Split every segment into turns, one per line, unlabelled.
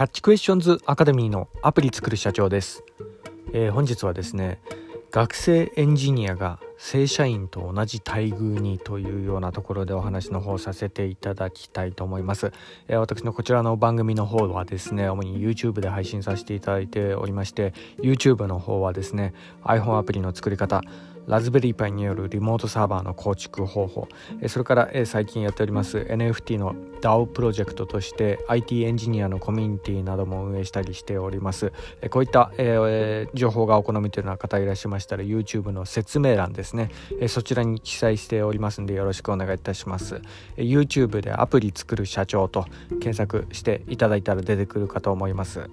キャッチクエスチョンズアカデミーのアプリ作る社長です、えー、本日はですね学生エンジニアが正社員と同じ待遇にというようなところでお話の方させていただきたいと思います、えー、私のこちらの番組の方はですね主に YouTube で配信させていただいておりまして YouTube の方はですね iPhone アプリの作り方ラズベリーパイによるリモートサーバーの構築方法。それから最近やっております NFT の DAO プロジェクトとして IT エンジニアのコミュニティなども運営したりしております。こういった情報がお好みというような方いらっしゃいましたら YouTube の説明欄ですね。そちらに記載しておりますのでよろしくお願いいたします。YouTube でアプリ作る社長と検索していただいたら出てくるかと思います。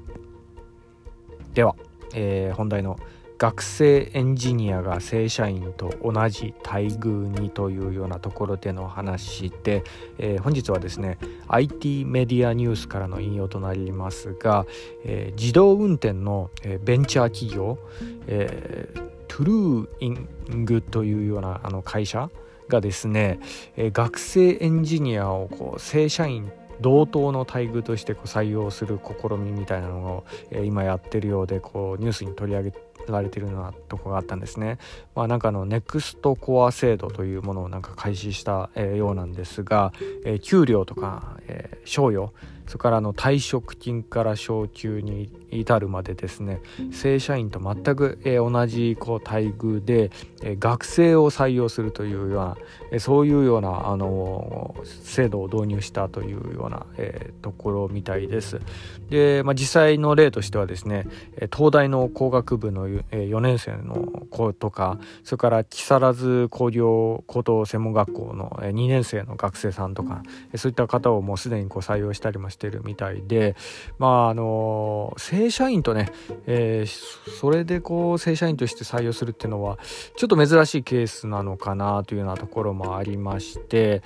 では、えー、本題の「学生エンジニアが正社員と同じ待遇にというようなところでの話で、えー、本日はですね IT メディアニュースからの引用となりますが、えー、自動運転の、えー、ベンチャー企業、えトゥルーイングというようなあの会社がですね、え学生エンジニアをこう正社員同等の待遇としてこう採用する試みみたいなのを、え今やってるようでこうニュースに取り上げてられているようなとこがあったんですね。まあ、なんかあのネクストコア制度というものをなんか開始した、えようなんですが、え給料とか、え賞与それからの退職金から昇給に至るまでですね正社員と全く、え同じこう待遇で、え学生を採用するというような、えそういうようなあの制度を導入したというような、えところみたいです。で、まあ、実際の例としてはですね東大の工学部の4年生の子とかそれから木更津工業高等専門学校の2年生の学生さんとかそういった方をもうすでにこう採用したりもしててるみたいでまああの正社員とね、えー、それでこう正社員として採用するっていうのはちょっと珍しいケースなのかなというようなところもありまして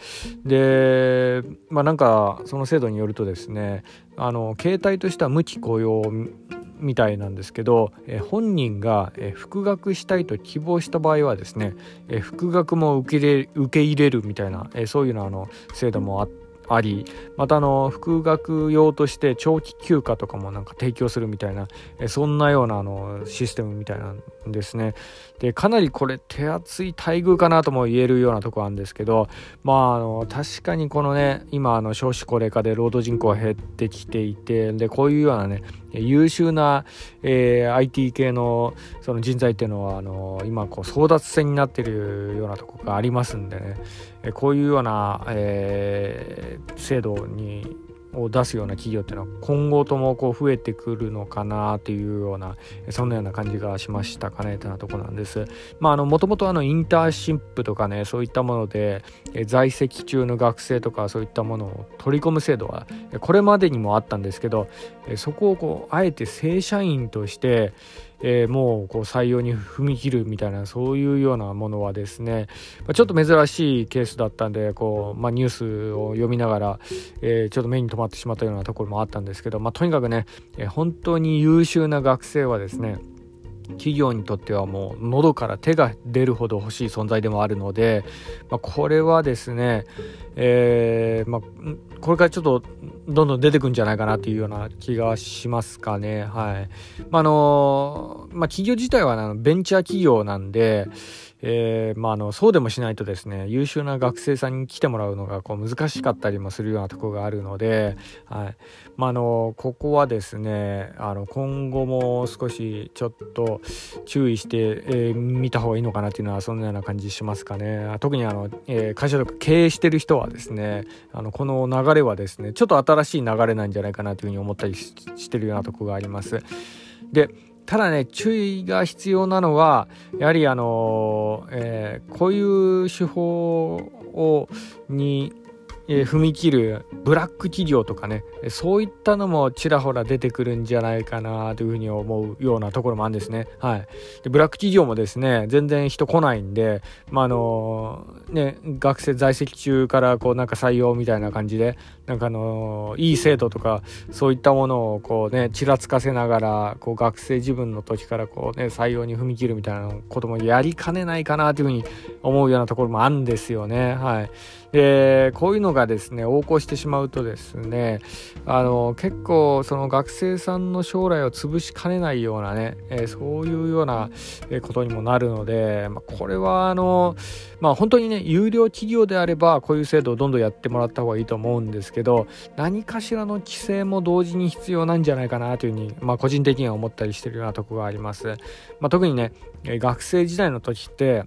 でまあなんかその制度によるとですねあの携帯としては無期雇用みたいなんですけど、え本人が、え復学したいと希望した場合はですね、え復学も受け入れ受け入れるみたいな、えそういうのあの制度もあって。ありまたあの副学用として長期休暇とかもなんか提供するみたいなえそんなようなあのシステムみたいなんですね。でかなりこれ手厚い待遇かなとも言えるようなとこあるんですけどまああの確かにこのね今あの少子高齢化で労働人口が減ってきていてでこういうようなね優秀な、えー、IT 系のその人材っていうのはあの今こう争奪戦になってるようなとこがありますんでね。えこういうような、えー、制度にを出すような企業っていうのは今後ともこう増えてくるのかなというようなそんなような感じがしましたかねというなところなんです。まああのもともとあのインターンシップとかねそういったもので在籍中の学生とかそういったものを取り込む制度はこれまでにもあったんですけどそこをこうあえて正社員としてえー、もうこう採用に踏み切るみたいなそういうようなものはですね、まあ、ちょっと珍しいケースだったんでこう、まあ、ニュースを読みながら、えー、ちょっと目に留まってしまったようなところもあったんですけど、まあ、とにかくね、えー、本当に優秀な学生はですね企業にとってはもう喉から手が出るほど欲しい存在でもあるので、まあ、これはですね、えー、まあ、これからちょっとどんどん出てくるんじゃないかなというような気がしますかね。はい。まあ、あのまあ、企業自体はベンチャー企業なんで、えー、まあ、あのそうでもしないとですね優秀な学生さんに来てもらうのがこう難しかったりもするようなところがあるので、はいまあ、あのここはですねあの今後も少しちょっと注意して、えー、見た方がいいのかなっていうのはそんなような感じしますかね特にあの、えー、会社とか経営してる人はですねあのこの流れはですねちょっと新しい流れなんじゃないかなというふうに思ったりしてるようなとこがあります。でただね注意が必要なのはやはりあの、えー、こういう手法をにえー、踏み切るブラック企業とかねそういったのもちらほら出てくるんじゃないかなというふうに思うようなところもあるんですね。はい、でブラック企業もですね全然人来ないんで、まあのね、学生在籍中からこうなんか採用みたいな感じでなんかあのいい制度とかそういったものをこうねちらつかせながらこう学生自分の時からこうね採用に踏み切るみたいなこともやりかねないかなというふうに思うようなところもあるんですよね。はい、でこういうのがですね横行してしまうとですねあの結構その学生さんの将来を潰しかねないようなね、えー、そういうようなことにもなるので、まあ、これはあのまあ本当にね有料企業であればこういう制度をどんどんやってもらった方がいいと思うんですけど何かしらの規制も同時に必要なんじゃないかなというふうに、まあ、個人的には思ったりしてるようなところがあります。まあ、特にね学生時代の時って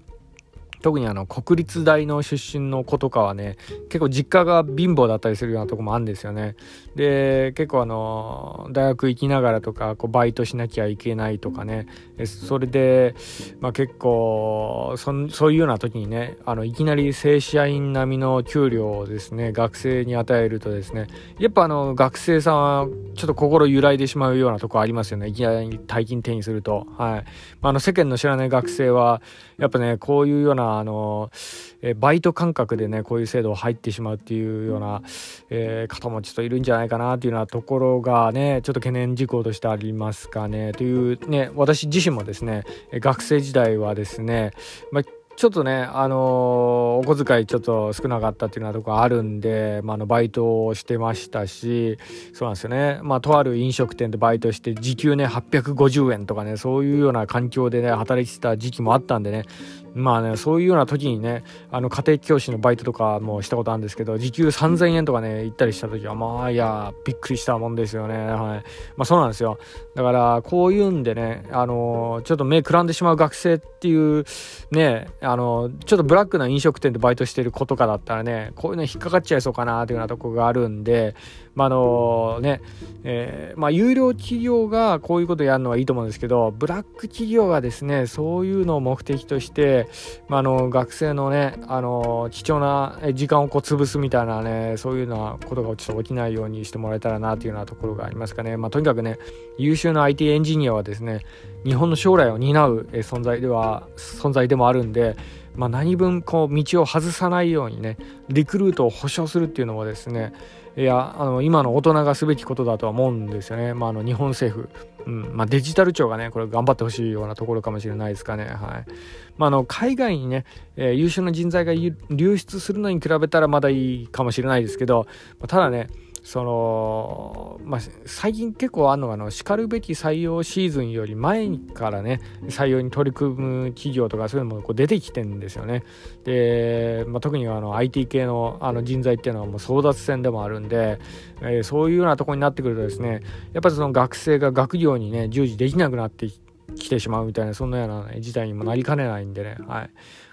特にあの国立大の出身の子とかはね結構実家が貧乏だったりするようなとこもあるんですよね。で結構あの大学行きながらとかこうバイトしなきゃいけないとかね。それで、まあ、結構そそういうような時にねあのいきなり正社員並みの給料をですね学生に与えるとですねやっぱあの学生さんはちょっと心揺らいでしまうようなとこありますよね。いきなり大金手にすると。はい、まあ、あの世間の知らない学生はやっぱねこういうようなあの、えバイト感覚でねこういう制度入ってしまうっていうような、えー、方もちょっといるんじゃないかなっていうようなところがねちょっと懸念事項としてありますかね。というね私自身もですね学生時代はですね、まあちょっとね、あのー、お小遣いちょっと少なかったっていうようなとこあるんで、まあ、のバイトをしてましたしそうなんですよね、まあ、とある飲食店でバイトして時給ね850円とかねそういうような環境でね働いてた時期もあったんでねまあね、そういうような時にね、あの家庭教師のバイトとかもしたことあるんですけど、時給3000円とかね、行ったりした時は、まあ、いや、びっくりしたもんですよね。はい。まあそうなんですよ。だから、こういうんでね、あの、ちょっと目くらんでしまう学生っていう、ね、あの、ちょっとブラックな飲食店でバイトしてる子とかだったらね、こういうの引っかかっちゃいそうかなというようなとこがあるんで、まあ、のね、えー、まあ、有料企業がこういうことやるのはいいと思うんですけど、ブラック企業がですね、そういうのを目的として、まあ、あの、学生のね、あの、貴重な時間をこう潰すみたいなね、そういうようなことがちょっと起きないようにしてもらえたらなというようなところがありますかね。まあ、とにかくね、優秀な IT エンジニアはですね、日本の将来を担う存在では、存在でもあるんで、まあ、何分こう道を外さないようにねリクルートを保証するっていうのはですねいやあの今の大人がすべきことだとは思うんですよね、まあ、あの日本政府、うん。まあ、デジタル庁がねこれ頑張ってほしいようなところかもしれないですかね、はい。まあ、あの海外にね、えー、優秀な人材が流出するのに比べたらまだいいかもしれないですけどただねその、まあ、最近結構あるのがしかるべき採用シーズンより前からね採用に取り組む企業とかそういうのもこう出てきてるんですよね。で、まあ、特にあの IT 系のあの人材っていうのはもう争奪戦でもあるんで、えー、そういうようなところになってくるとですねやっぱりその学生が学業にね従事できなくなってきてしまうみたいなそんなような、ね、事態にもなりかねないんでね。はい。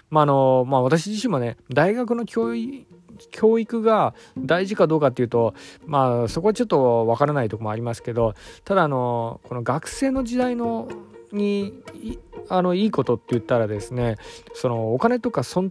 まああのまあ、私自身もね大学の教育教育が大事かどうかっていうとまあそこはちょっとわからないとこもありますけどただあのこの学生の時代のにあのいいことって言ったらですねそのお金とか損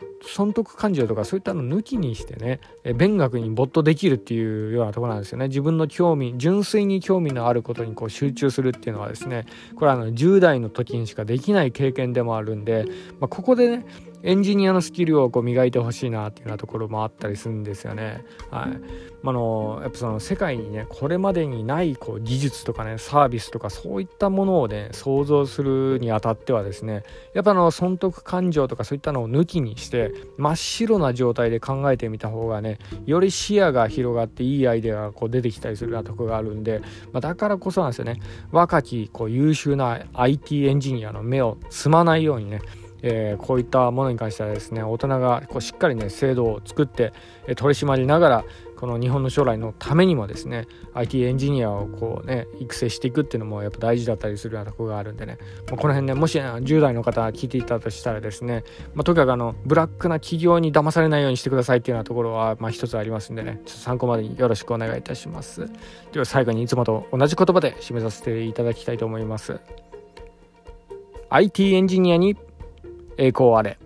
得感情とかそういったの抜きにしてね勉学に没頭できるっていうようなところなんですよね。自分の興味純粋に興味のあることにこう集中するっていうのはですねこれはあの10代の時にしかできない経験でもあるんで、まあ、ここでねエンジニアのスキルをこう磨いてほしいなっていうようなところもあったりするんですよね。はい。あのやっぱその世界にねこれまでにないこう技術とかねサービスとかそういったものをね想像するにあたってはですねやっぱの損得感情とかそういったのを抜きにして真っ白な状態で考えてみた方がねより視野が広がっていいアイデアがこう出てきたりするようなとこがあるんで、まあ、だからこそなんですよね若きこう優秀な IT エンジニアの目をつまないようにねえー、こういったものに関してはですね大人がこうしっかりね制度を作って、え取り締まりながらこの日本の将来のためにもですね IT エンジニアをこうね育成していくっていうのもやっぱ大事だったりするようなとこがあるんでね、まあ、この辺ねもし10代の方聞いていたとしたらですね、まあ、とにかくあのブラックな企業に騙されないようにしてくださいっていうようなところはまあ一つありますんでねちょっと参考までによろしくお願いいたします。では最後にいつもと同じ言葉で締めさせていただきたいと思います。IT エンジニアに栄光あれ。